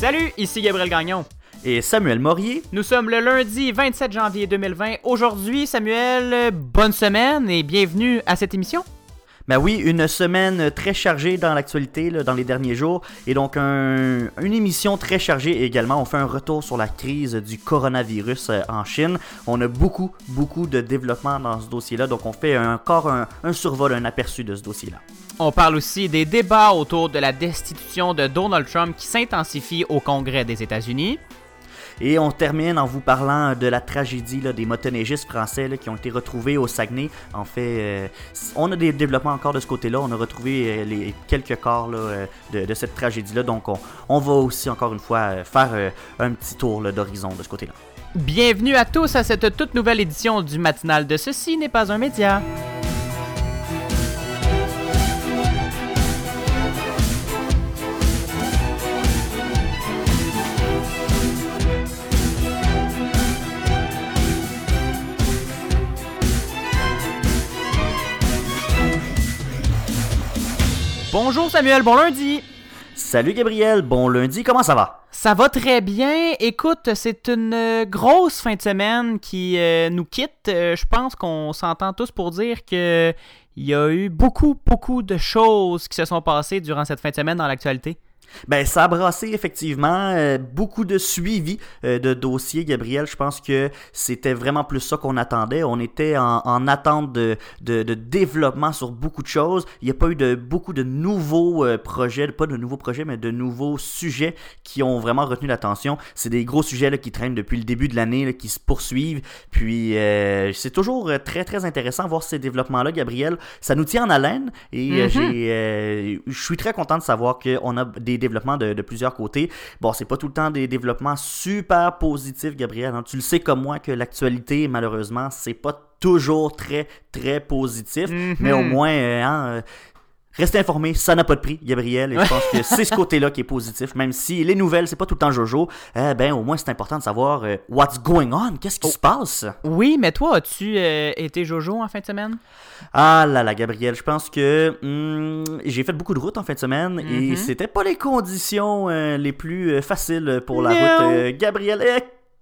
Salut, ici Gabriel Gagnon. Et Samuel Morier. Nous sommes le lundi 27 janvier 2020. Aujourd'hui, Samuel, bonne semaine et bienvenue à cette émission. Ben oui, une semaine très chargée dans l'actualité dans les derniers jours et donc une émission très chargée également. On fait un retour sur la crise du coronavirus euh, en Chine. On a beaucoup, beaucoup de développement dans ce dossier-là, donc on fait encore un, un survol, un aperçu de ce dossier-là. On parle aussi des débats autour de la destitution de Donald Trump qui s'intensifie au Congrès des États-Unis. Et on termine en vous parlant de la tragédie des motoneigistes français qui ont été retrouvés au Saguenay. En fait, euh, on a des développements encore de ce côté-là. On a retrouvé euh, les quelques corps euh, de, cette tragédie-là. Donc, on, va aussi, encore une fois, faire un petit tour d'horizon de ce côté-là. Bienvenue à tous à cette toute nouvelle édition du matinal de Ceci n'est pas un média. Bonjour Samuel, bon lundi. Salut Gabriel, bon lundi, comment ça va? Ça va très bien. Écoute, c'est une euh, grosse fin de semaine qui euh, nous quitte. Euh, je pense qu'on s'entend tous pour dire que il y a eu beaucoup, beaucoup de choses qui se sont passées durant cette fin de semaine dans l'actualité. Ben, ça a brassé effectivement euh, beaucoup de suivi euh, de dossiers, Gabriel. Je pense que c'était vraiment plus ça qu'on attendait. On était en, attente de, de, développement sur beaucoup de choses. Il n'y a pas eu de beaucoup de nouveaux euh, projets, pas de nouveaux projets, mais de nouveaux sujets qui ont vraiment retenu l'attention. C'est des gros sujets là, qui traînent depuis le début de l'année, qui se poursuivent. Puis c'est toujours très très intéressant de voir ces développements-là, Gabriel. Ça nous tient en haleine et mm-hmm. je suis très content de savoir qu'on a des développements de, plusieurs côtés. Bon, c'est pas tout le temps des développements super positifs, Gabriel. Hein. Tu le sais comme moi que l'actualité, malheureusement, c'est pas toujours très, très positif. Mm-hmm. Mais au moins, euh, hein, euh, Restez informés, ça n'a pas de prix, Gabriel, et je pense que c'est ce côté-là qui est positif, même si les nouvelles, c'est pas tout le temps Jojo, eh ben au moins c'est important de savoir euh, what's going on, qu'est-ce qui oh. se passe? Oui, mais toi, as-tu euh, été Jojo en fin de semaine? Ah là là, Gabriel, je pense que hmm, j'ai fait beaucoup de routes en fin de semaine, et mm-hmm. c'était pas les conditions euh, les plus faciles pour la route. Gabriel,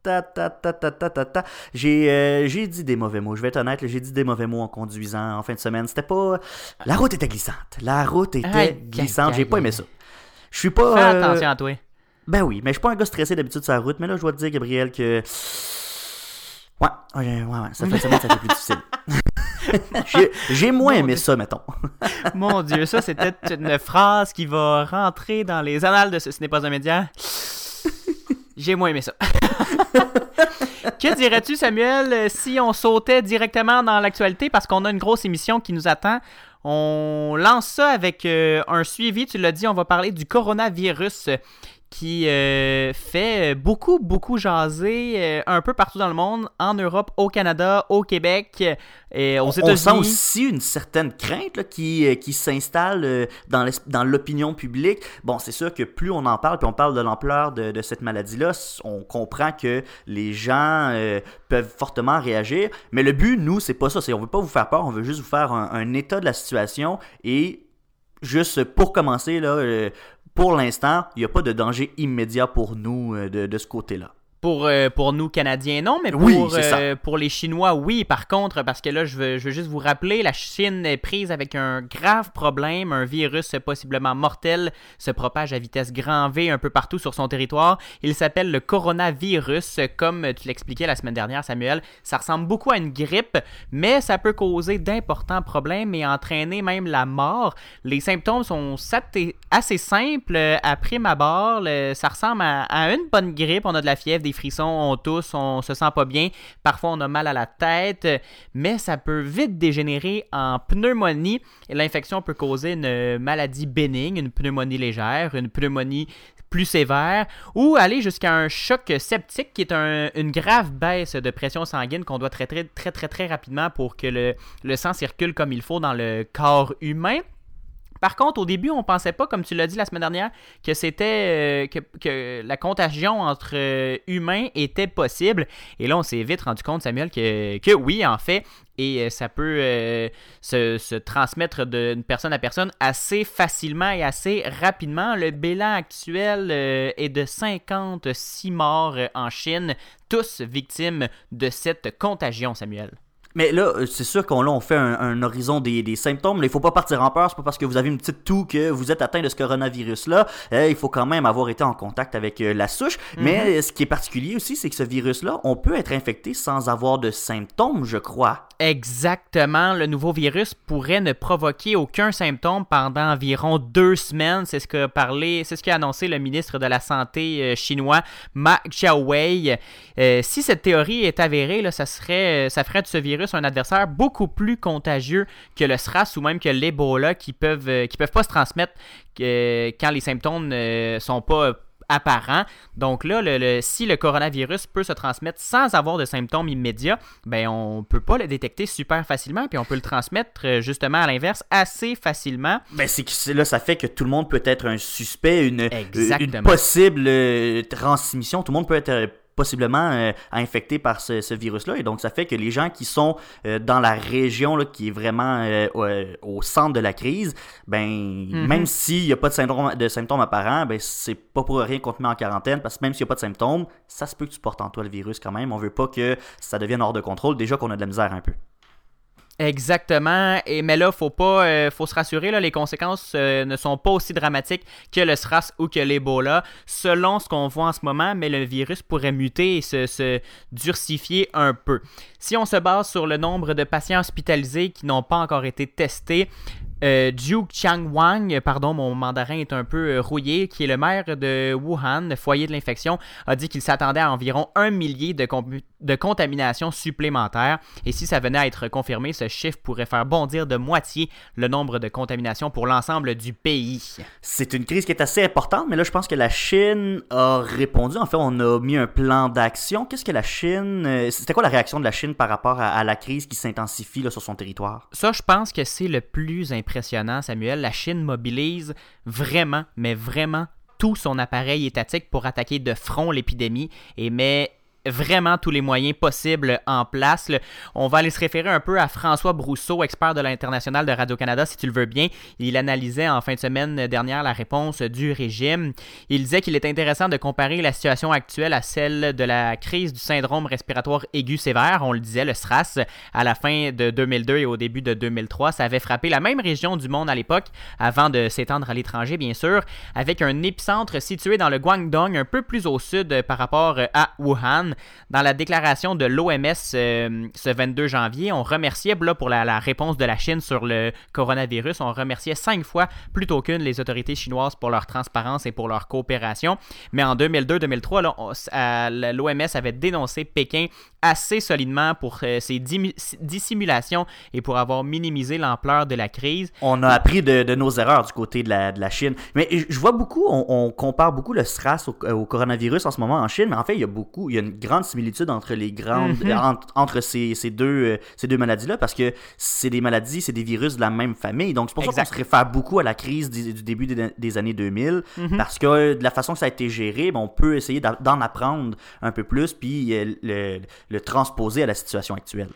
ta, ta, ta, ta, ta, ta, J'ai, euh, j'ai dit des mauvais mots. Je vais être honnête, j'ai dit des mauvais mots en conduisant en fin de semaine. C'était pas. La route était glissante. La route était glissante. J'ai pas aimé ça. Je suis pas. Fais euh, attention à toi. Ben oui, mais je suis pas un gars stressé d'habitude sur la route. Mais là, je dois te dire, Gabriel, que. Ouais, ouais, ouais, ça fait semaine, ça fait plus difficile. j'ai, moins aimé ça, mettons. Mon Dieu, ça, c'était une phrase qui va rentrer dans les annales de ce, ce n'est pas un média. J'ai moins aimé ça. que dirais-tu, Samuel, si on sautait directement dans l'actualité? Parce qu'on a une grosse émission qui nous attend? On lance ça avec euh, un suivi, tu l'as dit, on va parler du coronavirus qui euh, fait beaucoup, beaucoup jaser euh, un peu partout dans le monde, en Europe, au Canada, au Québec et aux États-Unis. On sent aussi une certaine crainte qui, euh, qui s'installe dans l'opinion publique. Bon, c'est sûr que plus on en parle, puis on parle de l'ampleur de, de, cette maladie-là, on comprend que les gens peuvent fortement réagir. Mais le but, nous, c'est pas ça. On veut pas vous faire peur, on veut juste vous faire un, un état de la situation et juste pour commencer, là, pour l'instant, il n'y a pas de danger immédiat pour nous euh, de, ce côté-là. Pour, euh, pour nous, Canadiens, non, mais pour, euh, pour les Chinois, oui. Par contre, parce que là, je veux, je veux juste vous rappeler, la Chine est prise avec un grave problème. Un virus possiblement mortel se propage à vitesse grand V un peu partout sur son territoire. Il s'appelle le coronavirus. Comme tu l'expliquais la semaine dernière, Samuel, ça ressemble beaucoup à une grippe, mais ça peut causer d'importants problèmes et entraîner même la mort. Les symptômes sont assez simples à prime abord. Ça ressemble à, à une bonne grippe. On a de la fièvre, des frissons, on tousse, on se sent pas bien, parfois on a mal à la tête, mais ça peut vite dégénérer en pneumonie et l'infection peut causer une maladie bénigne, une pneumonie légère, une pneumonie plus sévère, ou aller jusqu'à un choc septique qui est une grave baisse de pression sanguine qu'on doit traiter très très très rapidement pour que le sang circule comme il faut dans le corps humain. Par contre, au début, on pensait pas, comme tu l'as dit la semaine dernière, que c'était euh, que, la contagion entre euh, humains était possible. Et là, on s'est vite rendu compte, Samuel, que, oui, en fait, et euh, ça peut se, se, transmettre d'une personne à personne assez facilement et assez rapidement. Le bilan actuel est de 56 morts en Chine, tous victimes de cette contagion, Samuel. Mais là, euh, c'est sûr qu'on on fait un, horizon des, symptômes. Il il faut pas partir en peur. C'est pas parce que vous avez une petite toux que vous êtes atteint de ce coronavirus-là. Euh, il faut quand même avoir été en contact avec euh, la souche. Mhm. Mais ce qui est particulier aussi, c'est que ce virus-là, on peut être infecté sans avoir de symptômes, je crois. Exactement. Le nouveau virus pourrait ne provoquer aucun symptôme pendant environ deux semaines. C'est ce que parlé, c'est ce qu'a annoncé le ministre de la Santé chinois, Ma Xiaowei. si cette théorie est avérée, là, ça serait, ça ferait de ce virus un adversaire beaucoup plus contagieux que le SRAS ou même que l'Ebola qui peuvent, euh, qui peuvent pas se transmettre quand les symptômes ne sont pas apparents. Donc là, le, si le coronavirus peut se transmettre sans avoir de symptômes immédiats, ben on peut pas le détecter super facilement, puis on peut le transmettre euh, justement à l'inverse assez facilement. Ben c'est que là, ça fait que tout le monde peut être un suspect, une, une possible euh, transmission. Tout le monde peut être possiblement euh, infectés par ce, virus-là. Et donc, ça fait que les gens qui sont euh, dans la région là, qui est vraiment euh, au, centre de la crise, ben, mhm. même s'il n'y a pas de symptômes, de symptômes apparents, ben, c'est pas pour rien qu'on te met en quarantaine, parce que même s'il n'y a pas de symptômes, ça se peut que tu portes en toi le virus quand même. On veut pas que ça devienne hors de contrôle, déjà qu'on a de la misère un peu. Exactement. Et mais là, faut pas, euh, faut se rassurer là, les conséquences euh, ne sont pas aussi dramatiques que le SRAS ou que l'Ebola, selon ce qu'on voit en ce moment. Mais le virus pourrait muter et se, se, durcifier un peu. Si on se base sur le nombre de patients hospitalisés qui n'ont pas encore été testés, euh, Jiu Chang Wang, pardon, mon mandarin est un peu euh, rouillé, qui est le maire de Wuhan, foyer de l'infection, a dit qu'il s'attendait à environ un millier de, de contaminations supplémentaires. Et si ça venait à être confirmé, ce chiffre pourrait faire bondir de moitié le nombre de contaminations pour l'ensemble du pays. C'est une crise qui est assez importante, mais là, je pense que la Chine a répondu. En fait, on a mis un plan d'action. Qu'est-ce que la Chine. Euh, c'était quoi la réaction de la Chine par rapport à, la crise qui s'intensifie sur son territoire? Ça, je pense que c'est le plus important impressionnant, Samuel. La Chine mobilise vraiment, mais vraiment tout son appareil étatique pour attaquer de front l'épidémie et met vraiment tous les moyens possibles en place. On va aller se référer un peu à François Brousseau, expert de l'International de Radio-Canada, si tu le veux bien. Il analysait en fin de semaine dernière la réponse du régime. Il disait qu'il est intéressant de comparer la situation actuelle à celle de la crise du syndrome respiratoire aigu sévère, on le disait, le SRAS, à la fin de 2002 et au début de 2003. Ça avait frappé la même région du monde à l'époque, avant de s'étendre à l'étranger, bien sûr, avec un épicentre situé dans le Guangdong, un peu plus au sud par rapport à Wuhan. Dans la déclaration de l'OMS euh, ce 22 janvier, on remerciait là, pour la, réponse de la Chine sur le coronavirus. On remerciait cinq fois plutôt qu'une les autorités chinoises pour leur transparence et pour leur coopération. Mais en 2002-2003, l'OMS avait dénoncé Pékin assez solidement pour euh, ses dissimulations et pour avoir minimisé l'ampleur de la crise. On a appris de, nos erreurs du côté de la, de la, Chine. Mais je vois beaucoup, on, compare beaucoup le SRAS au, coronavirus en ce moment en Chine, mais en fait, il y a beaucoup, il y a une grande similitude entre les grandes, mhm. euh, entre, ces, ces, deux, euh, ces deux maladies-là, parce que c'est des maladies, c'est des virus de la même famille. Donc, c'est pour ça qu'on se réfère beaucoup à la crise du, début des, années 2000, mhm. parce que de la façon que ça a été géré, ben, on peut essayer d'en apprendre un peu plus, puis le le transposer à la situation actuelle.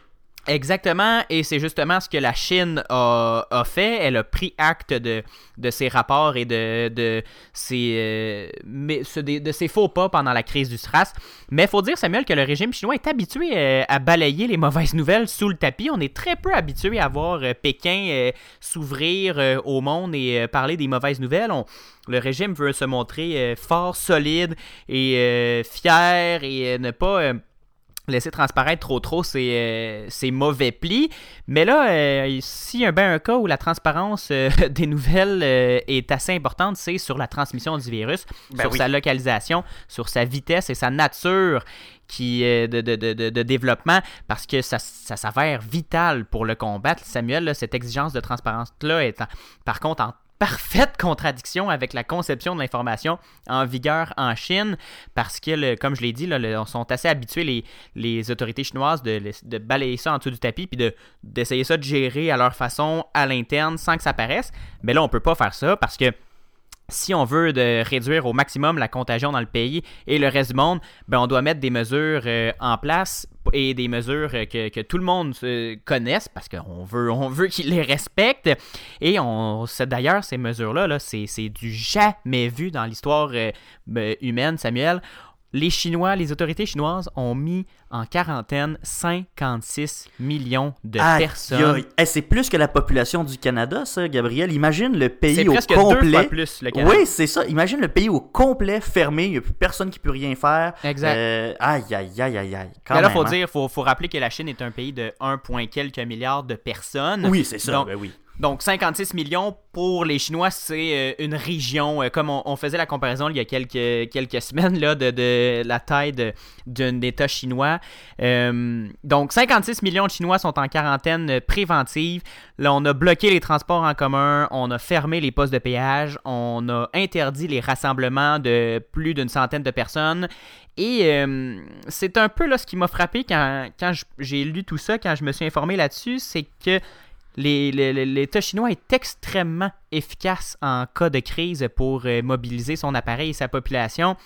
Exactement, et c'est justement ce que la Chine a, fait. Elle a pris acte de, de ses rapports et de, de, ses, euh, de ses faux pas pendant la crise du SRAS. Mais il faut dire, Samuel, que le régime chinois est habitué euh, à balayer les mauvaises nouvelles sous le tapis. On est très peu habitué à voir euh, Pékin s'ouvrir au monde et parler des mauvaises nouvelles. le régime veut se montrer fort, solide et fier et ne pas laisser transparaître trop trop ces, euh, mauvais plis. Mais là, euh, s'il y a bien un cas où la transparence euh, des nouvelles est assez importante, c'est sur la transmission du virus, ben sur sa localisation, sur sa vitesse et sa nature qui de, de, de, de, développement parce que ça, ça s'avère vital pour le combattre. Samuel, cette exigence de transparence-là est par contre en parfaite contradiction avec la conception de l'information en vigueur en Chine, parce que, comme je l'ai dit, là, sont assez habitués les, autorités chinoises de, balayer ça en dessous du tapis, puis d'essayer ça de gérer à leur façon à l'interne sans que ça paraisse. Mais là, on peut pas faire ça parce que si on veut réduire au maximum la contagion dans le pays et le reste du monde, ben on doit mettre des mesures euh, en place et des mesures que, tout le monde connaisse parce qu'on veut, on qu'ils les respectent. Et on d'ailleurs, ces mesures-là, -là, c'est du jamais vu dans l'histoire euh, ben, humaine, Samuel les Chinois, les autorités chinoises ont mis en quarantaine 56 millions de personnes. c'est plus que la population du Canada, ça, Gabriel. Imagine le pays au complet. Deux fois plus le Canada. Oui, c'est ça. Imagine le pays au complet fermé. Il n'y a plus personne qui peut rien faire. Exact. Euh, aïe, aïe, aïe, aïe, aïe. là, il faut hein. dire, faut, faut rappeler que la Chine est un pays de 1, quelques milliards de personnes. Oui, c'est ça. ben oui. Donc 56 millions pour les Chinois, c'est euh, une région, euh, comme on, faisait la comparaison il y a quelques, quelques semaines là, de, la taille d'un État chinois. Euh, donc 56 millions de Chinois sont en quarantaine préventive. Là, on a bloqué les transports en commun, on a fermé les postes de péage, on a interdit les rassemblements de plus d'une centaine de personnes. Et c'est un peu là, ce qui m'a frappé quand, quand j'ai lu tout ça, quand je me suis informé là-dessus, c'est que l'État chinois est extrêmement efficace en cas de crise pour euh, mobiliser son appareil et sa population.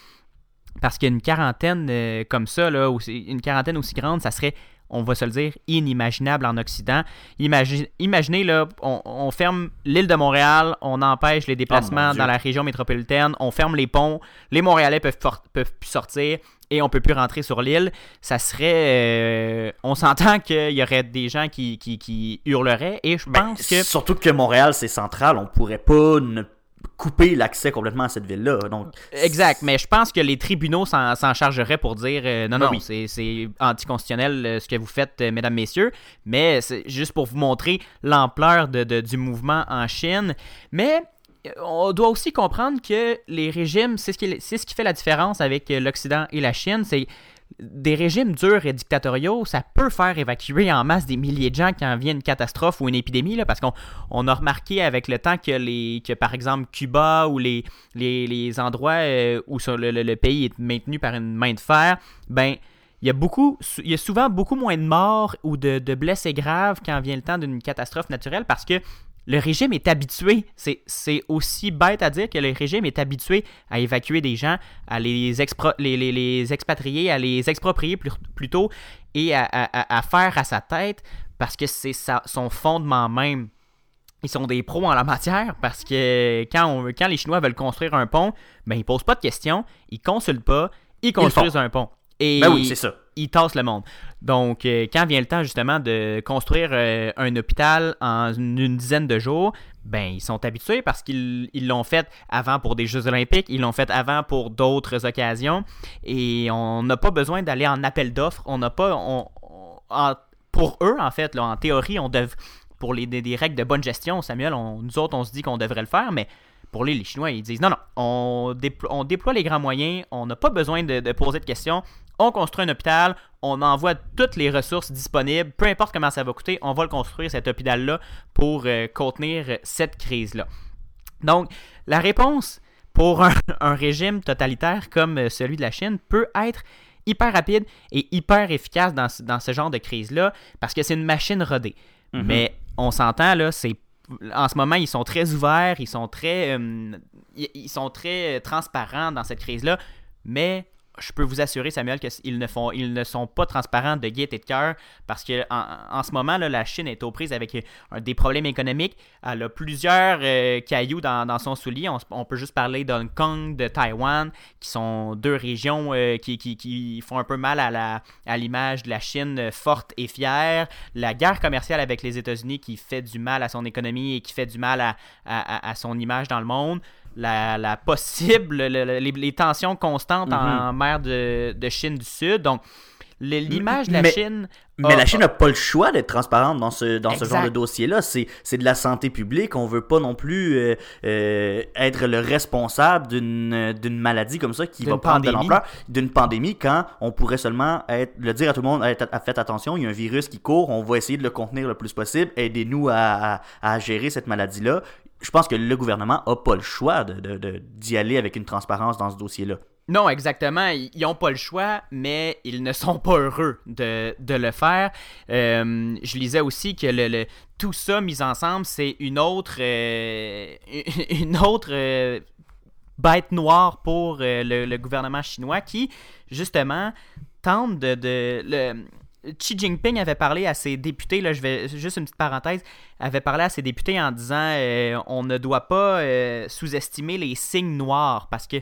Parce qu'une quarantaine euh, comme ça, là, une quarantaine aussi grande, ça serait on va se le dire, inimaginable en Occident. imaginez, là, on, ferme l'île de Montréal, on empêche les déplacements oh dans la région métropolitaine, on ferme les ponts, les Montréalais peuvent, peuvent plus sortir et on peut plus rentrer sur l'île. Ça serait... Euh, on s'entend qu'il y aurait des gens qui, qui, hurleraient et je ben, pense que... Surtout que Montréal, c'est central, on pourrait pas ne couper l'accès complètement à cette ville-là. Donc... Exact, mais je pense que les tribunaux s'en chargeraient pour dire euh, non, ben non, c'est anticonstitutionnel euh, ce que vous faites, euh, mesdames, messieurs, mais c'est juste pour vous montrer l'ampleur de, du mouvement en Chine. Mais on doit aussi comprendre que les régimes, c'est ce, qui, fait la différence avec l'Occident et la Chine, c'est des régimes durs et dictatoriaux, ça peut faire évacuer en masse des milliers de gens quand vient une catastrophe ou une épidémie, là, parce qu'on a remarqué avec le temps que, les, que par exemple, Cuba ou les, les, endroits euh, où le, pays est maintenu par une main de fer, ben, il y a beaucoup, il y a souvent beaucoup moins de morts ou de, de blessés graves quand vient le temps d'une catastrophe naturelle parce que le régime est habitué, c'est aussi bête à dire que le régime est habitué à évacuer des gens, à les, les, expatrier, à les exproprier plutôt et à, faire à sa tête parce que c'est son fondement même. Ils sont des pros en la matière parce que quand, quand les Chinois veulent construire un pont, ben ils posent pas de questions, ils consultent pas, ils construisent un pont. Et ben oui, c'est ça. Le monde. Donc, euh, quand vient le temps justement de construire euh, un hôpital en une, dizaine de jours, ben ils sont habitués parce qu'ils l'ont fait avant pour des Jeux olympiques, ils l'ont fait avant pour d'autres occasions, et on n'a pas besoin d'aller en appel d'offres. On n'a pas, pour eux en fait, là, en théorie, on dev, pour les des, règles de bonne gestion, Samuel, nous autres on se dit qu'on devrait le faire, mais pour les, les Chinois, ils disent non, non, on, on déploie les grands moyens, on n'a pas besoin de, poser de questions, on construit un hôpital, on envoie toutes les ressources disponibles, peu importe comment ça va coûter, on va le construire, cet hôpital-là, pour euh, contenir cette crise-là. Donc, la réponse pour un, régime totalitaire comme celui de la Chine peut être hyper rapide et hyper efficace dans, ce genre de crise-là, parce que c'est une machine rodée. Mm-hmm. Mais on s'entend, là, c'est en ce moment, ils sont très ouverts, ils sont très, euh, ils sont très transparents dans cette crise-là, mais je peux vous assurer, Samuel, qu'ils ne, ne sont pas transparents de gaieté de cœur parce qu'en en, ce moment, la Chine est aux prises avec euh, des problèmes économiques. Elle a plusieurs euh, cailloux dans, son soulier. On, peut juste parler d'Hong Kong, de Taïwan, qui sont deux régions euh, qui, font un peu mal à l'image de la Chine forte et fière. La guerre commerciale avec les États-Unis qui fait du mal à son économie et qui fait du mal à son image dans le monde la, possible, les, tensions constantes en mhm. mer de, Chine du Sud. Donc, l'image de la Chine. Mais la Chine n'a pas le choix d'être transparente dans ce, dans ce genre de dossier-là. C'est de la santé publique. On veut pas non plus euh, euh, être le responsable d'une maladie comme ça qui va prendre de l'ampleur, d'une pandémie, quand on pourrait seulement être, le dire à tout le monde faites attention, il y a un virus qui court, on va essayer de le contenir le plus possible, aidez-nous à, à, gérer cette maladie-là je pense que le gouvernement n'a pas le choix d'y de, de, aller avec une transparence dans ce dossier-là. Non, exactement. Ils n'ont pas le choix, mais ils ne sont pas heureux de, le faire. Euh, je lisais aussi que le, tout ça mis ensemble, c'est une autre, euh, une autre euh, bête noire pour le, gouvernement chinois qui, justement, tente de... de le, Xi Jinping avait parlé à ses députés, là, je vais juste une petite parenthèse, avait parlé à ses députés en disant on ne doit pas sous-estimer les signes noirs parce que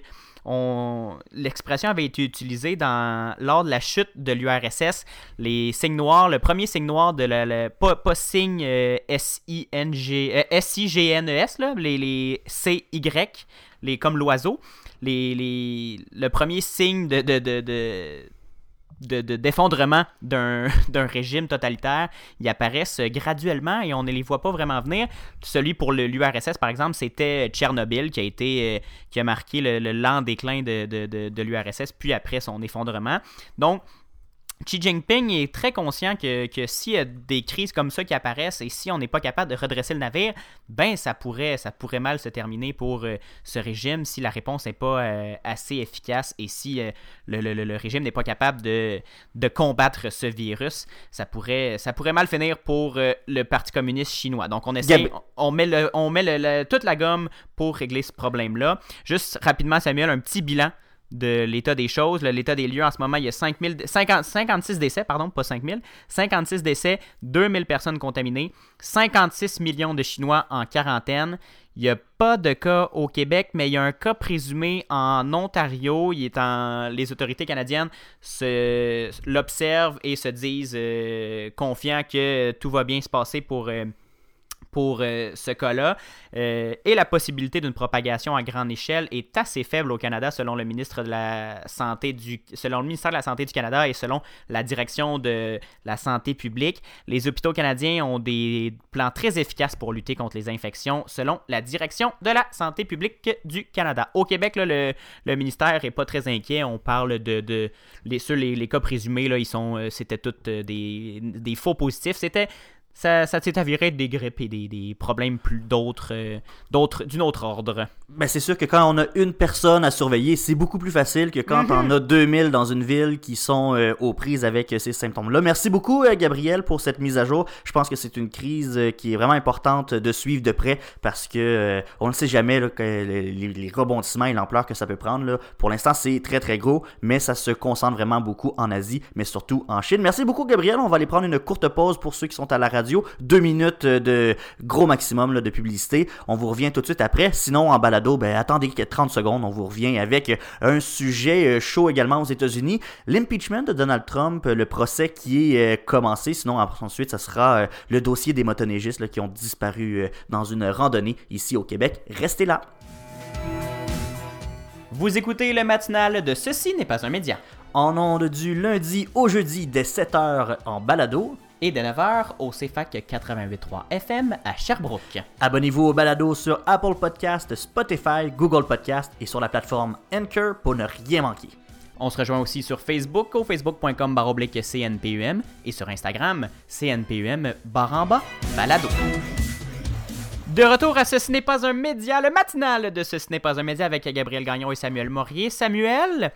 l'expression avait été utilisée dans, lors de la chute de l'URSS. Les signes noirs, le premier signe noir de la. pas, signe euh, S-I-N-G, S-I-G-N-E-S, euh, les, les C-Y, les, comme l'oiseau. Les, les, le premier signe de, de d'effondrement de, d'un régime totalitaire, ils apparaissent graduellement et on ne les voit pas vraiment venir. Celui pour l'URSS, par exemple, c'était Tchernobyl qui a été euh, qui a marqué le, lent déclin de, de, de l'URSS, puis après son effondrement. Donc, Xi Jinping est très conscient que, que s'il y a des crises comme ça qui apparaissent et si on n'est pas capable de redresser le navire, ben ça pourrait, ça pourrait mal se terminer pour euh, ce régime si la réponse n'est pas euh, assez efficace et si euh, le, régime n'est pas capable de, de, combattre ce virus, ça pourrait, ça pourrait mal finir pour le Parti communiste chinois. Donc on essaie, on, met, le, on met toute la gomme pour régler ce problème-là. Juste rapidement, Samuel, un petit bilan de l'état des choses, l'état des lieux en ce moment, il y a 56 décès, pardon, pas 5000, 56 décès, 2000 personnes contaminées, 56 millions de Chinois en quarantaine. Il n'y a pas de cas au Québec, mais il y a un cas présumé en Ontario. Il est en... Les autorités canadiennes l'observent et se disent euh, confiants que tout va bien se passer pour... Euh, pour euh, ce cas-là. Euh, et la possibilité d'une propagation à grande échelle est assez faible au Canada selon le ministre de la Santé du selon le ministère de la Santé du Canada et selon la direction de la santé publique. Les hôpitaux canadiens ont des plans très efficaces pour lutter contre les infections selon la direction de la santé publique du Canada. Au Québec, le, ministère est pas très inquiet. On parle de, de les, les, cas présumés, là, ils sont, euh, c'était tous des, des faux positifs. C'était ça, ça s'est avéré des grippes et des, des problèmes plus d'autres, euh, d'autres, d'une autre ordre. Ben c'est sûr que quand on a une personne à surveiller, c'est beaucoup plus facile que quand on a 2000 dans une ville qui sont euh, aux prises avec ces symptômes-là. Merci beaucoup, euh, Gabriel, pour cette mise à jour. Je pense que c'est une crise qui est vraiment importante de suivre de près parce que on ne sait jamais là, que les, rebondissements et l'ampleur que ça peut prendre. Là. Pour l'instant, c'est très très gros, mais ça se concentre vraiment beaucoup en Asie, mais surtout en Chine. Merci beaucoup, Gabriel. On va aller prendre une courte pause pour ceux qui sont à la radio deux minutes de gros maximum de publicité. On vous revient tout de suite après. Sinon, en balado, ben, attendez 30 secondes. On vous revient avec un sujet euh, chaud également aux États-Unis. L'impeachment de Donald Trump, le procès qui est euh, commencé. Sinon, ensuite, ça sera euh, le dossier des motoneigistes qui ont disparu dans une randonnée ici au Québec. Restez là. Vous écoutez le matinal de Ceci n'est pas un média. En ondes du lundi au jeudi dès 7h en balado et de 9h au CFAC 88.3 FM à Sherbrooke. Abonnez-vous au balado sur Apple Podcast, Spotify, Google Podcast et sur la plateforme Anchor pour ne rien manquer. On se rejoint aussi sur Facebook au facebook.com baroblique CNPUM et sur Instagram CNPUM baramba balado. De retour à Ce n'est pas un média, le matinal de Ce n'est pas un média avec Gabriel Gagnon et Samuel Morier. Samuel,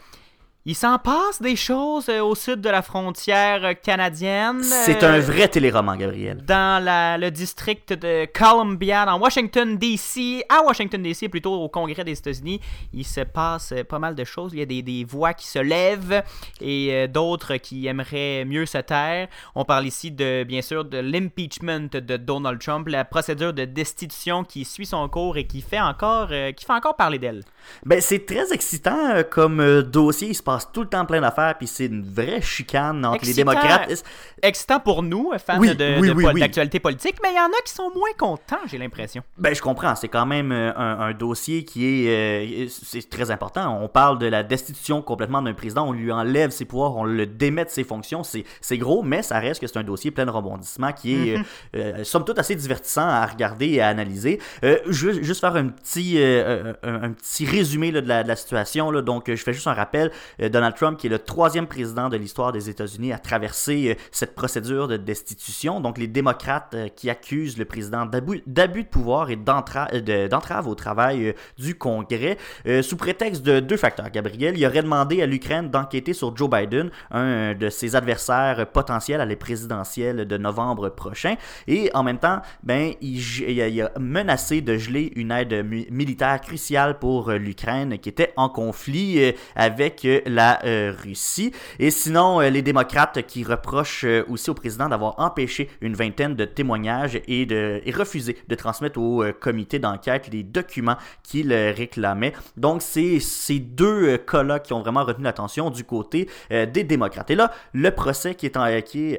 il s'en passe des choses euh, au sud de la frontière canadienne. C'est un euh, vrai téléroman, Gabriel. Dans le district de Columbia, dans Washington, D.C., à Washington, D.C., plutôt au Congrès des États-Unis, il se passe euh, pas mal de choses. Il y a des, voix qui se lèvent et d'autres qui aimeraient mieux se taire. On parle ici, de bien sûr, de l'impeachment de Donald Trump, la procédure de destitution qui suit son cours et qui fait encore, qui fait encore parler d'elle. Ben, c'est très excitant comme dossier. Il se passe tout le temps plein d'affaires, puis c'est une vraie chicane entre les démocrates. Excitant pour nous, fans de, d'actualité politique, mais il y en a qui sont moins contents, j'ai l'impression. Ben, je comprends. C'est quand même euh, un, dossier qui est, euh, c'est très important. On parle de la destitution complètement d'un président, on lui enlève ses pouvoirs, on le démet de ses fonctions. C'est gros, mais ça reste que c'est un dossier plein de rebondissements qui est, mhm. euh, somme toute, assez divertissant à regarder et à analyser. je veux juste faire un petit, un, petit résumé de, la, situation. Donc, je fais juste un rappel Donald Trump, qui est le troisième président de l'histoire des États-Unis à traverser cette procédure de destitution. Donc, les démocrates qui accusent le président d'abus de pouvoir et d'entrave au travail du Congrès sous prétexte de deux facteurs. Gabriel, il aurait demandé à l'Ukraine d'enquêter sur Joe Biden, un de ses adversaires potentiels à les présidentielles de novembre prochain. Et en même temps, ben, il, a menacé de geler une aide militaire cruciale pour euh, l'Ukraine qui était en conflit euh, avec euh, la Russie. Et sinon, les démocrates qui reprochent aussi au président d'avoir empêché une vingtaine de témoignages et, de, refusé de transmettre au comité d'enquête les documents qu'il réclamait. Donc, c'est ces deux cas-là qui ont vraiment retenu l'attention du côté des démocrates. Et là, le procès qui est, en,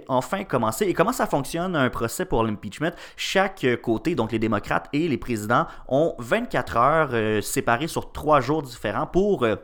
enfin commencé. Et comment ça fonctionne un procès pour l'impeachment? Chaque côté, donc les démocrates et les présidents, ont 24 heures euh, séparées sur trois jours différents pour euh,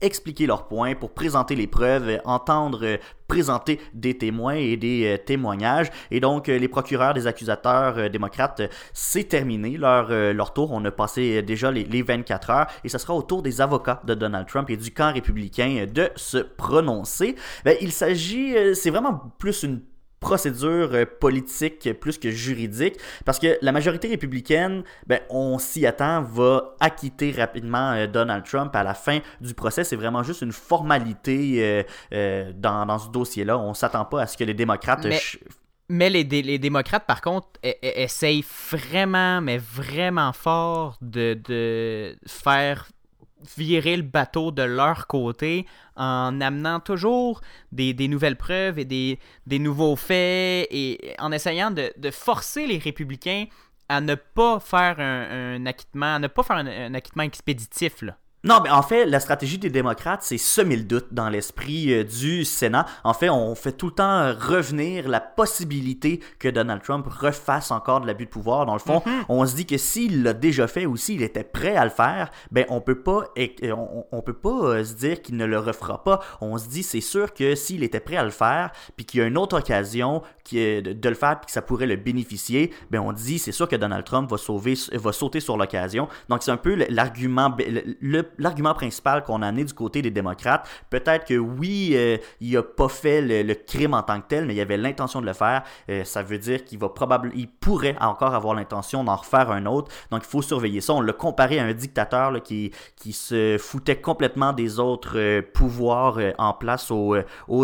expliquer leurs points, pour présenter les preuves, entendre euh, présenter des témoins et des témoignages. Et donc, les procureurs des accusateurs démocrates, c'est terminé leur, leur tour. On a passé déjà les, les, 24 heures et ce sera au tour des avocats de Donald Trump et du camp républicain de se prononcer. Ben, il s'agit, c'est vraiment plus une procédure euh, politique plus que juridique, parce que la majorité républicaine, ben, on s'y attend, va acquitter rapidement euh, Donald Trump à la fin du procès. C'est vraiment juste une formalité euh, dans, ce dossier-là. On s'attend pas à ce que les démocrates... Mais... les, les, démocrates, par contre, e, e, essayent vraiment, mais vraiment fort de, de faire virer le bateau de leur côté en amenant toujours des, nouvelles preuves et des, nouveaux faits et en essayant de, forcer les républicains à ne pas faire un, acquittement, à ne pas faire un, acquittement expéditif. Non, mais en fait, la stratégie des démocrates, c'est semer le doute dans l'esprit euh, du Sénat. En fait, on fait tout le temps revenir la possibilité que Donald Trump refasse encore de l'abus de pouvoir. Dans le fond, mm-hmm. on se dit que s'il l'a déjà fait ou s'il était prêt à le faire, ben on peut pas, on, on peut pas euh, se dire qu'il ne le refera pas. On se dit, c'est sûr que s'il était prêt à le faire, puis qu'il y a une autre occasion qui est de, le faire, puis que ça pourrait le bénéficier, ben on dit, c'est sûr que Donald Trump va sauver, va sauter sur l'occasion. Donc c'est un peu l'argument, le l'argument principal qu'on a amené du côté des démocrates. Peut-être que oui, euh, il n'a pas fait le, crime en tant que tel, mais il avait l'intention de le faire. Euh, ça veut dire qu'il va il pourrait encore avoir l'intention d'en refaire un autre. Donc il faut surveiller ça. On l'a comparé à un dictateur qui, qui se foutait complètement des autres euh, pouvoirs en place aux,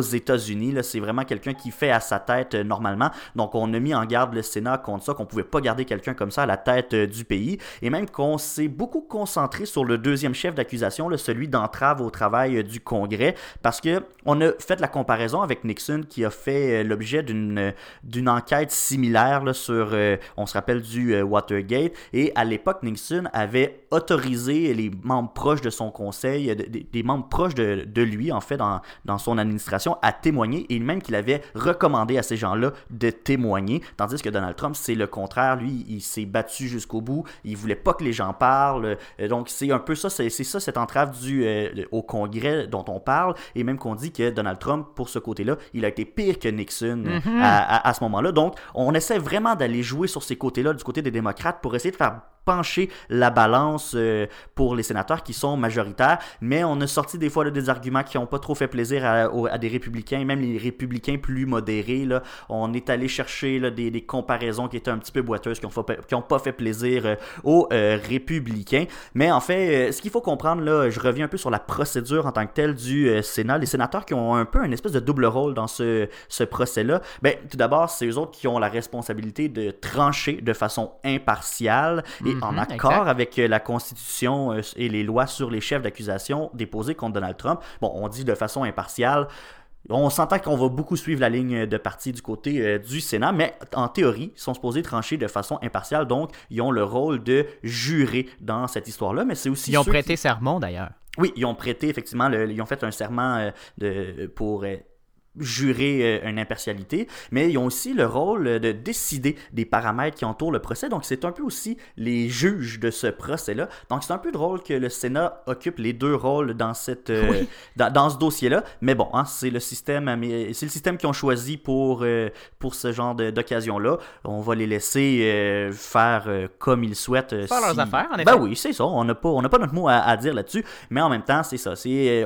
États-Unis. C'est vraiment quelqu'un qui fait à sa tête normalement. Donc on a mis en garde le Sénat contre ça, qu'on pouvait pas garder quelqu'un comme ça à la tête du pays. Et même qu'on s'est beaucoup concentré sur le deuxième chef accusation, celui d'entrave au travail euh, du Congrès, parce que on a fait la comparaison avec Nixon qui a fait euh, l'objet d'une euh, d'une enquête similaire sur, on se rappelle du Watergate, et à l'époque Nixon avait autorisé les membres proches de son conseil, des membres proches de, de, lui en fait dans, dans son administration à témoigner, et même qu'il avait recommandé à ces gens-là de témoigner, tandis que Donald Trump c'est le contraire, lui il s'est battu jusqu'au bout, il voulait pas que les gens parlent, donc c'est un peu ça, c'est ça cette entrave du, euh, au Congrès dont on parle, et même qu'on dit que Donald Trump, pour ce côté-là, il a été pire que Nixon mm-hmm. à, ce moment-là. Donc, on essaie vraiment d'aller jouer sur ces côtés-là, du côté des démocrates, pour essayer de faire pencher la balance euh, pour les sénateurs qui sont majoritaires, mais on a sorti des fois des arguments qui n'ont pas trop fait plaisir à, des républicains, même les républicains plus modérés. Là, on est allé chercher des, comparaisons qui étaient un petit peu boiteuses, qui n'ont pas fait plaisir euh, aux républicains. Mais en fait, ce qu'il faut comprendre, là, je reviens un peu sur la procédure en tant que telle du euh, Sénat. Les sénateurs qui ont un peu une espèce de double rôle dans ce, ce procès-là. Ben, tout d'abord, c'est eux autres qui ont la responsabilité de trancher de façon impartiale en mhm, accord avec euh, la Constitution euh, et les lois sur les chefs d'accusation déposés contre Donald Trump. Bon, on dit de façon impartiale. On s'entend qu'on va beaucoup suivre la ligne de parti du côté euh, du Sénat, mais en théorie, ils sont supposés trancher de façon impartiale, donc ils ont le rôle de jurer dans cette histoire-là, mais c'est aussi... Ils ont prêté serment d'ailleurs. Oui, ils ont prêté, effectivement, ils ont fait un serment euh, de, pour... Euh, jurer une impartialité, mais ils ont aussi le rôle de décider des paramètres qui entourent le procès. Donc, c'est un peu aussi les juges de ce procès-là. Donc, c'est un peu drôle que le Sénat occupe les deux rôles dans, cette, dans, ce dossier-là. Mais bon, hein, c'est le système c'est le système qu'ils ont choisi pour, pour ce genre d'occasion-là. On va les laisser faire comme ils souhaitent. Faire leurs affaires, en ben effet. Ben oui, c'est ça. On n'a pas, pas notre mot à, à dire là-dessus. Mais en même temps, c'est ça.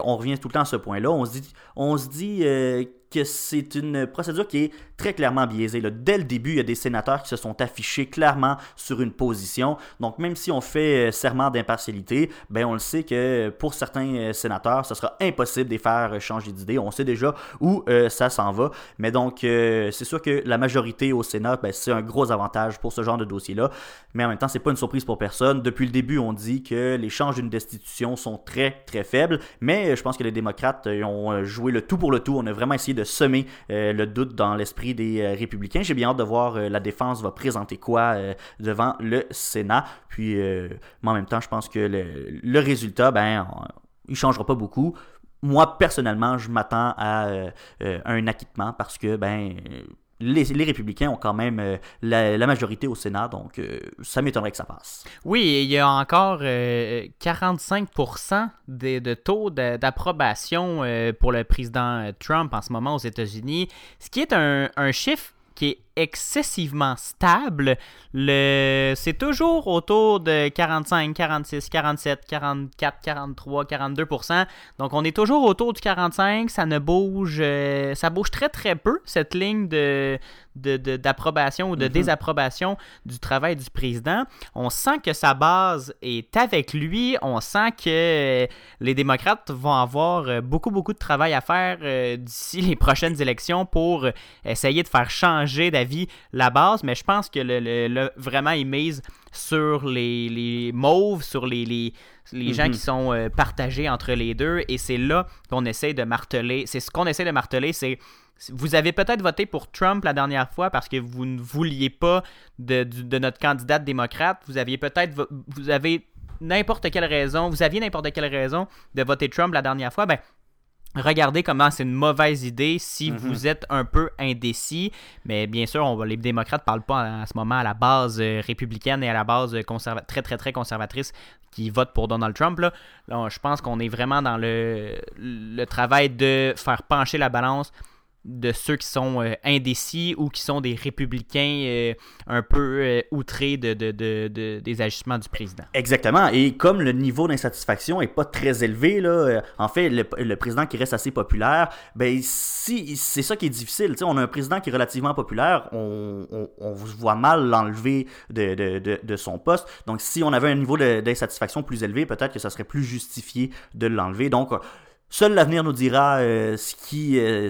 On revient tout le temps à ce point-là. On se dit, on se dit euh, que c'est une procédure qui est très clairement biaisée. Dès le début, il y a des sénateurs qui se sont affichés clairement sur une position. Donc, même si on fait euh, serment d'impartialité, ben, on le sait que pour certains euh, sénateurs, ce sera impossible de les faire changer d'idée. On sait déjà où euh, ça s'en va. Mais donc, c'est sûr que la majorité au Sénat, ben, c'est un gros avantage pour ce genre de dossier-là. Mais en même temps, c'est pas une surprise pour personne. Depuis le début, on dit que les changes d'une destitution sont très, très faibles. Mais je pense que les démocrates ont joué le tout pour le tout. On a vraiment essayé de semer euh, le doute dans l'esprit des euh, républicains. J'ai bien hâte de voir euh, la défense va présenter quoi devant le Sénat. Puis, mais en même temps, je pense que le, résultat, ben, il changera pas beaucoup. Moi, personnellement, je m'attends à un acquittement parce que, ben, les, républicains ont quand même la, majorité au Sénat, donc ça m'étonnerait que ça passe. Oui, il y a encore 45% de, de, taux d'approbation pour le président Trump en ce moment aux États-Unis, ce qui est un chiffre qui est excessivement stable. Le... C'est toujours autour de 45, 46, 47, 44, 43, 42% Donc on est toujours autour du 45. Ça ne bouge, euh, ça bouge très très peu cette ligne de d'approbation ou de mhm. désapprobation du travail du président. On sent que sa base est avec lui. On sent que les démocrates vont avoir euh, beaucoup, beaucoup de travail à faire euh, d'ici les prochaines élections pour essayer de faire changer d'avis la base, mais je pense que le, vraiment, ils misent sur les, les mauves, sur les, les, les gens qui mhm. sont euh, partagés entre les deux, et c'est là qu'on essaie de marteler. C'est ce qu'on essaie de marteler, c'est vous avez peut-être voté pour Trump la dernière fois parce que vous ne vouliez pas de, de notre candidate démocrate. Vous aviez peut-être vous avez n'importe quelle raison, vous aviez n'importe quelle raison de voter Trump la dernière fois. Ben regardez comment c'est une mauvaise idée si mhm. vous êtes un peu indécis. Mais bien sûr, on, les démocrates ne parlent pas à, ce moment à la base euh, républicaine et à la base très, très, très conservatrice qui votent pour Donald Trump. Là. je pense qu'on est vraiment dans le, le travail de faire pencher la balance de ceux qui sont euh, indécis ou qui sont des républicains euh, un peu euh, outrés de, des agissements du président. Exactement. Et comme le niveau d'insatisfaction est pas très élevé, là, en fait, le, président qui reste assez populaire, ben si c'est ça qui est difficile. on a un président qui est relativement populaire, on, on, on voit mal l'enlever de, son poste. Donc si on avait un niveau d'insatisfaction plus élevé, peut-être que ça serait plus justifié de l'enlever. Donc Seul l'avenir nous dira euh, ce qui, euh,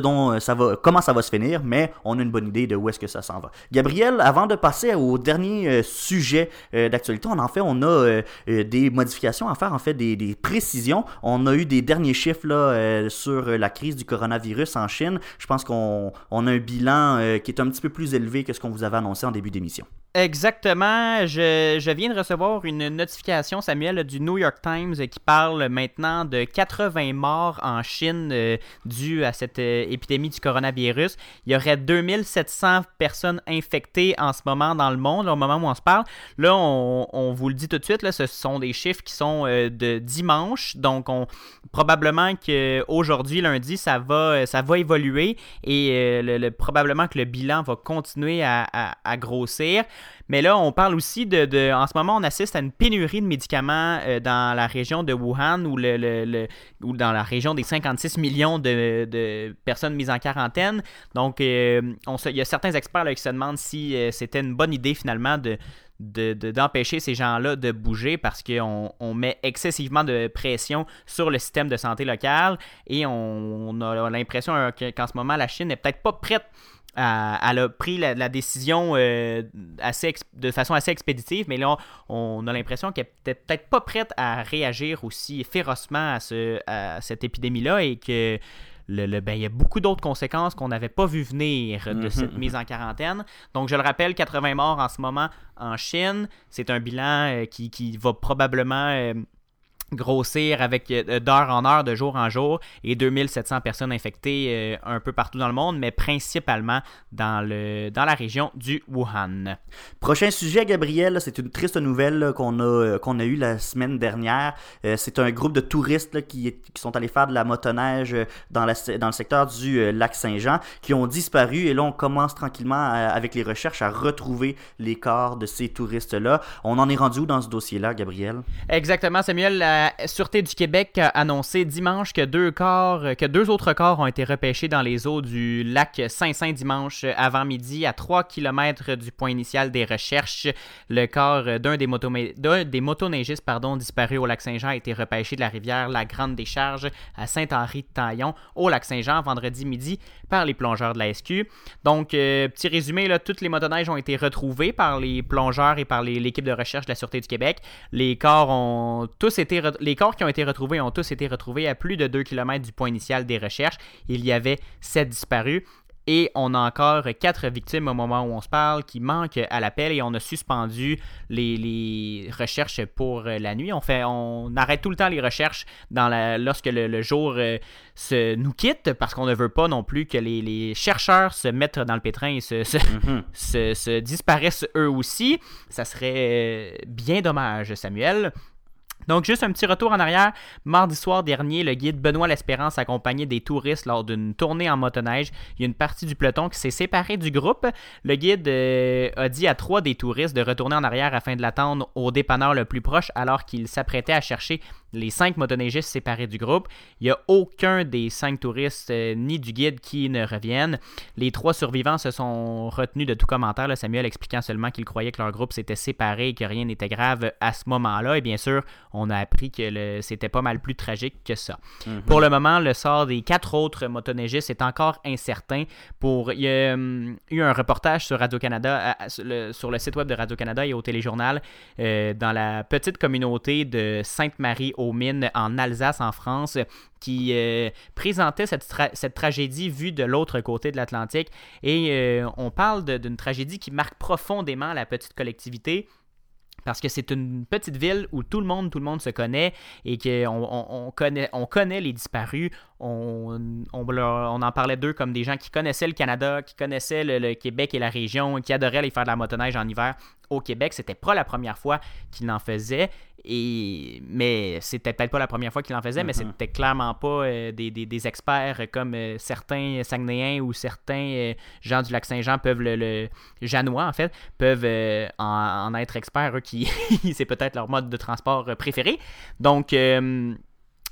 dont euh, ça va, comment ça va se finir, mais on a une bonne idée de où est-ce que ça s'en va. Gabriel, avant de passer au dernier sujet d'actualité, en fait, on a des modifications à faire, en fait, des, précisions. On a eu des derniers chiffres sur la crise du coronavirus en Chine. Je pense qu'on a un bilan qui est un petit peu plus élevé que ce qu'on vous avait annoncé en début d'émission. Exactement. Je, viens de recevoir une notification, Samuel, du New York Times qui parle maintenant de 80 morts en Chine euh, dû à cette euh, épidémie du coronavirus. Il y aurait 2700 personnes infectées en ce moment dans le monde, au moment où on se parle. Là, on, vous le dit tout de suite, là, ce sont des chiffres qui sont euh, de dimanche. Donc, on, probablement qu'aujourd'hui, lundi, ça va, ça va évoluer et le, probablement que le bilan va continuer à grossir. Mais là, on parle aussi de, En ce moment, on assiste à une pénurie de médicaments euh, dans la région de Wuhan ou, dans la région des 56 millions de, personnes mises en quarantaine. Donc, euh, il y a certains experts qui se demandent si euh, c'était une bonne idée finalement de, d'empêcher ces gens-là de bouger parce qu'on on met excessivement de pression sur le système de santé local et on, a l'impression qu'en ce moment, la Chine n'est peut-être pas prête elle a pris la, décision euh, assez de façon assez expéditive, mais là, on, a l'impression qu'elle n'était peut-être pas prête à réagir aussi férocement à, ce, à cette épidémie-là et que le, ben, il y a beaucoup d'autres conséquences qu'on n'avait pas vu venir de mhm, cette mise en quarantaine. Donc, je le rappelle, 80 morts en ce moment en Chine. C'est un bilan euh, qui, qui, va probablement euh, grossir avec euh, d'heure en heure, de jour en jour, et 2700 personnes infectées euh, un peu partout dans le monde, mais principalement dans, le, dans la région du Wuhan. Prochain sujet, Gabriel, c'est une triste nouvelle qu'on a, euh, qu'on a eue la semaine dernière. c'est un groupe de touristes qui, qui, sont allés faire de la motoneige dans, la, dans le secteur du lac Saint-Jean, qui ont disparu, et là on commence tranquillement avec les recherches à retrouver les corps de ces touristes-là. On en est rendu où dans ce dossier-là, Gabriel? Exactement, Samuel la Sûreté du Québec a annoncé dimanche que deux corps, autres corps ont été repêchés dans les eaux du lac Saint-Saint dimanche avant midi à 3 km du point initial des recherches. Le corps d'un des, des motoneigistes pardon, disparu au lac Saint-Jean a été repêché de la rivière La Grande Décharge à Saint-Henri-de-Taillon au lac Saint-Jean vendredi midi par les plongeurs de la SQ. Donc, euh, petit résumé, là, toutes les motoneiges ont été retrouvées par les plongeurs et par l'équipe de recherche de la Sûreté du Québec. Les corps ont tous été les corps qui ont été retrouvés ont tous été retrouvés à plus de 2 km du point initial des recherches. Il y avait 7 disparus. Et on a encore quatre victimes au moment où on se parle qui manquent à l'appel et on a suspendu les, recherches pour la nuit. On, fait, on arrête tout le temps les recherches dans la, lorsque le, jour euh, se, nous quitte parce qu'on ne veut pas non plus que les, chercheurs se mettent dans le pétrin et mhm. se, se disparaissent eux aussi. Ça serait bien dommage, Samuel. Donc, juste un petit retour en arrière. Mardi soir dernier, le guide Benoît L'Espérance accompagné des touristes lors d'une tournée en motoneige. Il y a une partie du peloton qui s'est séparée du groupe. Le guide euh, a dit à trois des touristes de retourner en arrière afin de l'attendre au dépanneur le plus proche alors qu'il s'apprêtait à chercher les cinq motoneigistes séparés du groupe. Il n'y a aucun des cinq touristes euh, ni du guide qui ne reviennent. Les trois survivants se sont retenus de tout commentaire, Samuel expliquant seulement qu'ils croyaient que leur groupe s'était séparé et que rien n'était grave à ce moment-là. Et bien sûr, on a appris que c'était pas mal plus tragique que ça. Mhm. Pour le moment, le sort des quatre autres motoneigistes est encore incertain. Pour, il y a hum, eu un reportage sur Radio-Canada, sur le site web de Radio-Canada et au téléjournal, euh, dans la petite communauté de Sainte-Marie aux Mines en Alsace, en France, qui euh, présentait cette, tragédie vue de l'autre côté de l'Atlantique. Et euh, on parle d'une tragédie qui marque profondément la petite collectivité parce que c'est une petite ville où tout le monde, tout le monde se connaît et qu'on on, connaît, on connaît les disparus. On, on, en parlait d'eux comme des gens qui connaissaient le Canada, qui connaissaient le, Québec et la région, qui adoraient aller faire de la motoneige en hiver au Québec. C'était pas la première fois qu'ils en faisaient. Et, mais c'était peut-être pas la première fois qu'ils en faisaient, mais mm-hmm. c'était clairement pas euh, des, experts comme euh, certains Saguenayens ou certains euh, gens du lac Saint-Jean peuvent le, le, Janois en fait, peuvent en, être experts, eux, qui c'est peut-être leur mode de transport préféré. Donc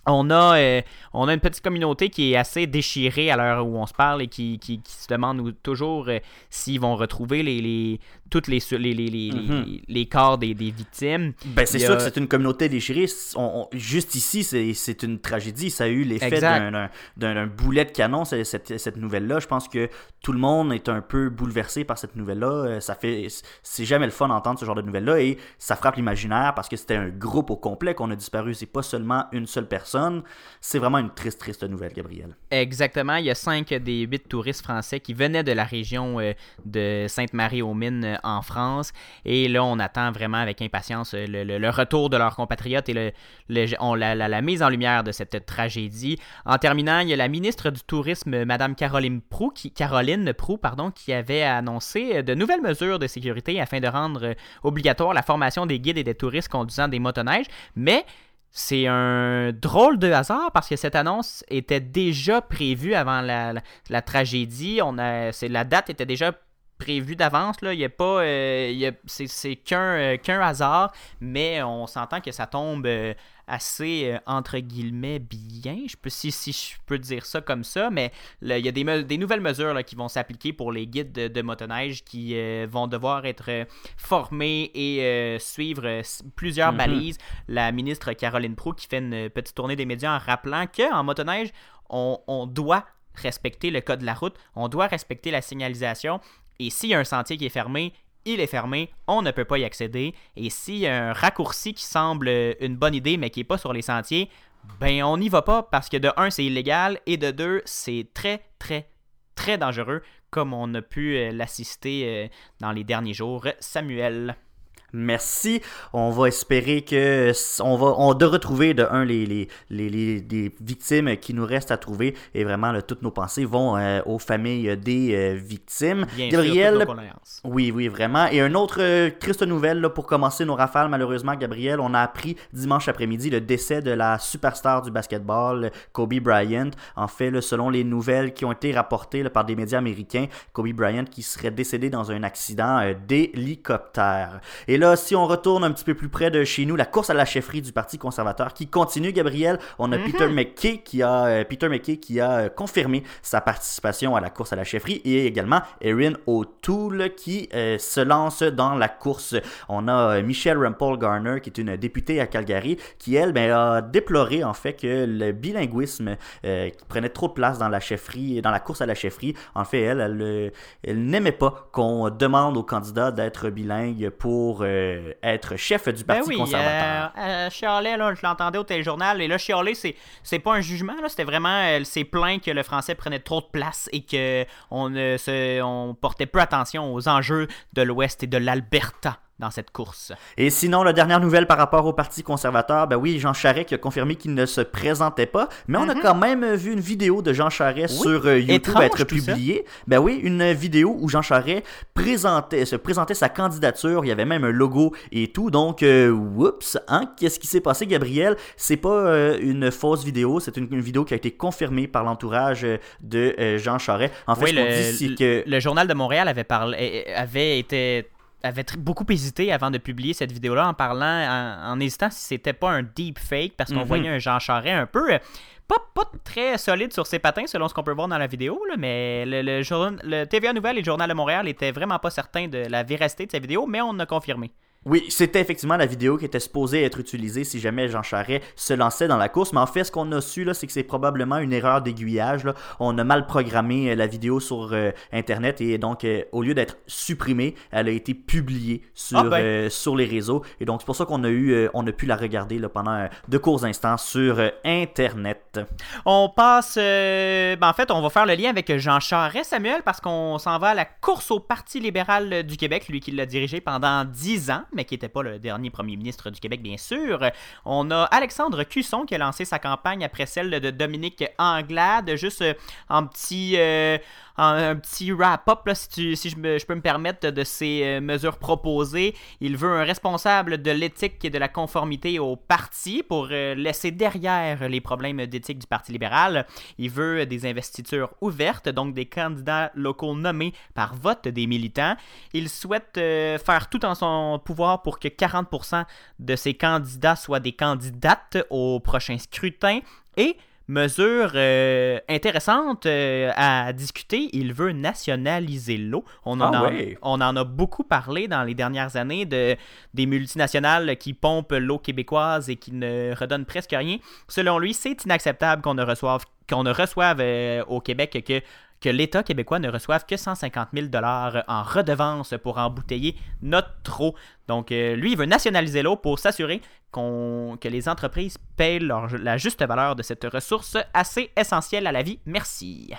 on a, euh, on a une petite communauté qui est assez déchirée à l'heure où on se parle et qui, qui, se demande toujours euh, s'ils vont retrouver les, les toutes les, les, les, mhm. les, corps des, des victimes. Ben, c'est sûr que c'est une communauté déchirée. juste ici, c'est une tragédie. Ça a eu l'effet d'un boulet de canon, cette, cette nouvelle-là. Je pense que tout le monde est un peu bouleversé par cette nouvelle-là. Euh, ça fait, c'est jamais le fun d'entendre ce genre de nouvelle-là et ça frappe l'imaginaire parce que c'était un groupe au complet qu'on a disparu. C'est pas seulement une seule personne c'est vraiment une triste, triste nouvelle, Gabriel. Exactement. Il y a cinq des huit touristes français qui venaient de la région euh, de Sainte-Marie-aux-Mines en France. Et là, on attend vraiment avec impatience euh, le, retour de leurs compatriotes et le, la, mise en lumière de cette tragédie. En terminant, il y a la ministre du Tourisme, Madame Caroline Prou, qui, Caroline pardon, qui avait annoncé de nouvelles mesures de sécurité afin de rendre obligatoire la formation des guides et des touristes conduisant des motoneiges. Mais c'est un drôle de hasard parce que cette annonce était déjà prévue avant la, tragédie. On a, la date était déjà prévue d'avance. Il y a pas, euh, c'est, qu'un, euh, qu'un hasard, mais on s'entend que ça tombe euh, assez, entre guillemets, bien, je peux, si, si je peux dire ça comme ça, mais il y a des, des nouvelles mesures là, qui vont s'appliquer pour les guides de, motoneige qui euh, vont devoir être formés et suivre plusieurs mhm. balises. La ministre Caroline Proux qui fait une petite tournée des médias en rappelant qu'en motoneige, on, on doit respecter le code de la route, on doit respecter la signalisation. Et s'il y a un sentier qui est fermé, il est fermé, on ne peut pas y accéder. Et s'il y a un raccourci qui semble une bonne idée mais qui n'est pas sur les sentiers, ben on n'y va pas parce que de un, c'est illégal et de deux, c'est très, très, très dangereux comme on a pu euh, l'assister euh, dans les derniers jours. Samuel. Merci. On va espérer que on va on de retrouver de un les, les, les, les, victimes qui nous restent à trouver et vraiment toutes nos pensées vont euh, aux familles des euh, victimes. Bien Gabriel, oui oui vraiment. Et une autre euh, triste nouvelle là, pour commencer nos rafales malheureusement Gabriel, on a appris dimanche après-midi le décès de la superstar du basketball Kobe Bryant. En fait, selon les nouvelles qui ont été rapportées par des médias américains, Kobe Bryant qui serait décédé dans un accident d'hélicoptère. Et là, si on retourne un petit peu plus près de chez nous, la course à la chefferie du Parti conservateur qui continue, Gabriel. On a Peter mhm. McKay qui a, euh, Peter McKay qui a euh, confirmé sa participation à la course à la chefferie et également Erin O'Toole qui euh, se lance dans la course. On a Michelle Rumpel Garner qui est une députée à Calgary qui, elle, ben, a déploré en fait que le bilinguisme prenait trop de place dans la chefferie, dans la course à la chefferie. En fait, elle, elle, elle n'aimait pas qu'on demande aux candidats d'être bilingues pour euh, être chef du ben Parti ben oui, conservateur. Euh, euh là, je l'entendais au téléjournal, et là, chialer, c'est, c'est pas un jugement, là, c'était vraiment, elle s'est plaint que le français prenait trop de place et qu'on ne se, on portait peu attention aux enjeux de l'Ouest et de l'Alberta dans cette course. Et sinon, la dernière nouvelle par rapport au Parti conservateur, ben oui, Jean Charest qui a confirmé qu'il ne se présentait pas, mais on a mhm. quand même vu une vidéo de Jean Charest sur euh, YouTube être publiée. Ben oui, une vidéo où Jean Charest présentait, se présentait sa candidature, il y avait même un logo et tout, donc, euh, oups, hein, qu'est-ce qui s'est passé, Gabriel? C'est pas euh, une fausse vidéo, c'est une, vidéo qui a été confirmée par l'entourage de Jean Charest. En fait, ce qu'on dit, que... Le Journal de Montréal avait, parlé, avait été avait beaucoup hésité avant de publier cette vidéo-là en parlant, en, hésitant si c'était pas un deep fake parce qu'on mhm. voyait un Jean Charest un peu. Euh, pas, pas, très solide sur ses patins selon ce qu'on peut voir dans la vidéo, mais le, le, le, TVA Nouvelle et le Journal de Montréal étaient vraiment pas certains de la véracité de cette vidéo, mais on a confirmé. Oui, c'était effectivement la vidéo qui était supposée être utilisée si jamais Jean Charret se lançait dans la course. Mais en fait, ce qu'on a su, là, c'est que c'est probablement une erreur d'aiguillage. On a mal programmé euh, la vidéo sur euh, Internet et donc, euh, au lieu d'être supprimée, elle a été publiée sur, ah, ben. sur les réseaux. Et donc, c'est pour ça qu'on a eu, on a pu la regarder là, pendant de courts instants sur Internet. On passe, ben, en fait, on va faire le lien avec Jean Charest, Samuel, parce qu'on s'en va à la course au Parti libéral du Québec, lui qui l'a dirigé pendant dix ans mais qui n'était pas le dernier premier ministre du Québec, bien sûr. On a Alexandre Cusson qui a lancé sa campagne après celle de Dominique Anglade, juste euh, en petit. Euh, un petit wrap-up, si, si je, peux me permettre, de ces euh, mesures proposées. Il veut un responsable de l'éthique et de la conformité au parti pour euh, laisser derrière les problèmes d'éthique du Parti libéral. Il veut des investitures ouvertes, donc des candidats locaux nommés par vote des militants. Il souhaite euh, faire tout en son pouvoir pour que 40% de ses candidats soient des candidates au prochain scrutin. Et Mesure euh, intéressante euh, à discuter, il veut nationaliser l'eau. On, en ah a, on en a beaucoup parlé dans les dernières années de, des multinationales qui pompent l'eau québécoise et qui ne redonnent presque rien. Selon lui, c'est inacceptable qu'on ne reçoive, qu'on ne reçoive euh, au Québec que que l'État québécois ne reçoive que 150 000 en redevance pour embouteiller notre eau. Donc, euh, lui, il veut nationaliser l'eau pour s'assurer que les entreprises payent la juste valeur de cette ressource assez essentielle à la vie. Merci.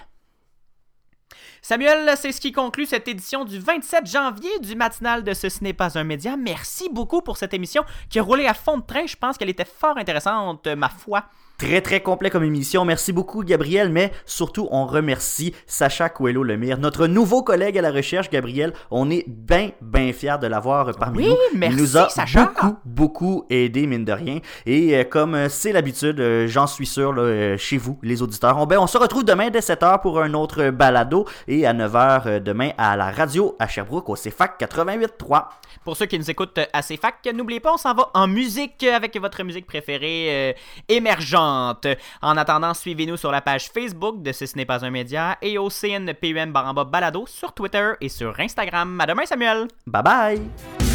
Samuel, c'est ce qui conclut cette édition du 27 janvier du matinal de Ce, n'est pas un média. Merci beaucoup pour cette émission qui a roulé à fond de train. Je pense qu'elle était fort intéressante, ma foi. Très très complet comme émission. Merci beaucoup Gabriel, mais surtout on remercie Sacha Coelho Lemire, notre nouveau collègue à la recherche. Gabriel, on est bien bien fiers de l'avoir parmi nous. Merci, Il nous a beaucoup beaucoup aidé mine de rien. Et euh, comme euh, c'est l'habitude, euh, j'en suis sûr chez vous les auditeurs, on, ben, on se retrouve demain dès 7h pour un autre balado et à 9h demain à la radio à Sherbrooke au CFAC 88.3. Pour ceux qui nous écoutent à CFAC, n'oubliez pas, on s'en va en musique avec votre musique préférée émergente en attendant, suivez-nous sur la page Facebook de Ce n'est pas un média et au CNPUM Baramba Balado sur Twitter et sur Instagram. À demain, Samuel. Bye bye.